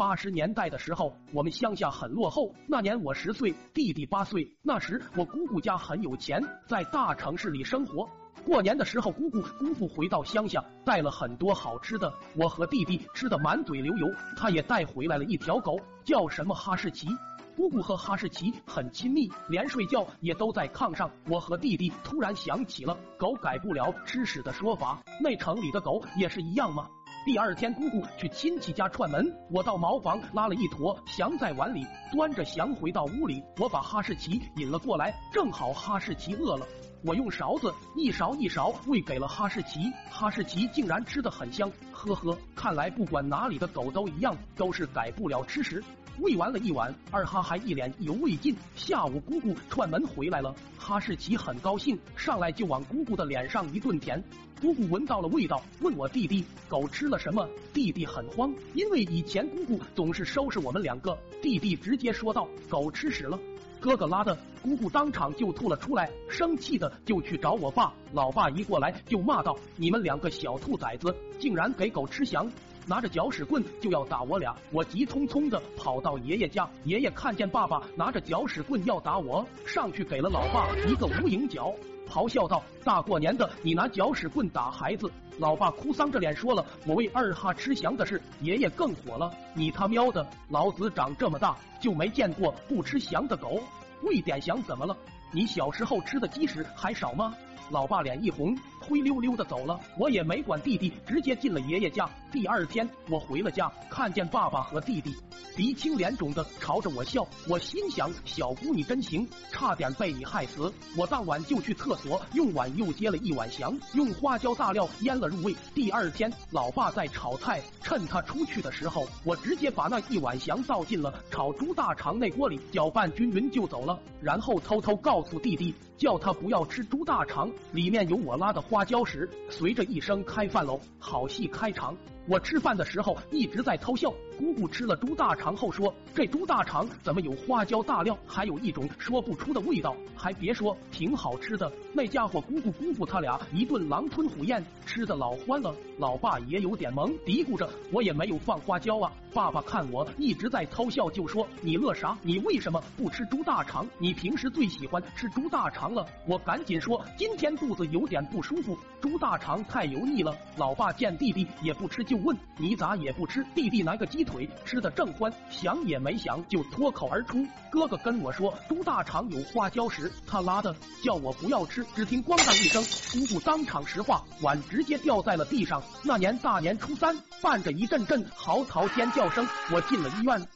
八十年代的时候，我们乡下很落后。那年我十岁，弟弟八岁。那时我姑姑家很有钱，在大城市里生活。过年的时候，姑姑姑父回到乡下，带了很多好吃的，我和弟弟吃的满嘴流油。他也带回来了一条狗，叫什么哈士奇。姑姑和哈士奇很亲密，连睡觉也都在炕上。我和弟弟突然想起了“狗改不了吃屎”的说法，那城里的狗也是一样吗？第二天，姑姑去亲戚家串门，我到茅房拉了一坨翔在碗里，端着翔回到屋里，我把哈士奇引了过来，正好哈士奇饿了，我用勺子一勺一勺喂给了哈士奇，哈士奇竟然吃的很香，呵呵，看来不管哪里的狗都一样，都是改不了吃食。喂完了一碗，二哈还一脸意犹未尽。下午姑姑串门回来了，哈士奇很高兴，上来就往姑姑的脸上一顿舔。姑姑闻到了味道，问我弟弟狗吃了什么。弟弟很慌，因为以前姑姑总是收拾我们两个。弟弟直接说道：“狗吃屎了。”哥哥拉的，姑姑当场就吐了出来，生气的就去找我爸。老爸一过来就骂道：“你们两个小兔崽子，竟然给狗吃翔！”拿着搅屎棍就要打我俩，我急匆匆的跑到爷爷家，爷爷看见爸爸拿着搅屎棍要打我，上去给了老爸一个无影脚，咆哮道：“大过年的，你拿搅屎棍打孩子！”老爸哭丧着脸说了：“我为二哈吃翔的事。”爷爷更火了：“你他喵的，老子长这么大就没见过不吃翔的狗，喂点翔怎么了？你小时候吃的鸡屎还少吗？”老爸脸一红，灰溜溜的走了。我也没管弟弟，直接进了爷爷家。第二天，我回了家，看见爸爸和弟弟鼻青脸肿的朝着我笑，我心想：小姑你真行，差点被你害死。我当晚就去厕所，用碗又接了一碗翔，用花椒大料腌了入味。第二天，老爸在炒菜，趁他出去的时候，我直接把那一碗翔倒进了炒猪大肠那锅里，搅拌均匀就走了。然后偷偷告诉弟弟，叫他不要吃猪大肠。里面有我拉的花椒时，随着一声开饭喽，好戏开场。我吃饭的时候一直在偷笑。姑姑吃了猪大肠后说：“这猪大肠怎么有花椒大料，还有一种说不出的味道？还别说，挺好吃的。那家伙姑姑姑父他俩一顿狼吞虎咽，吃的老欢了。老爸也有点懵，嘀咕着：我也没有放花椒啊。爸爸看我一直在偷笑，就说：你乐啥？你为什么不吃猪大肠？你平时最喜欢吃猪大肠了。我赶紧说：今天肚子有点不舒猪大肠太油腻了。老爸见弟弟也不吃，就问：你咋也不吃？弟弟拿个鸡腿。吃的正欢，想也没想就脱口而出：“哥哥跟我说猪大肠有花椒时，他拉的，叫我不要吃。”只听咣当一声，姑姑当场石化，碗直接掉在了地上。那年大年初三，伴着一阵阵嚎啕尖叫声，我进了医院。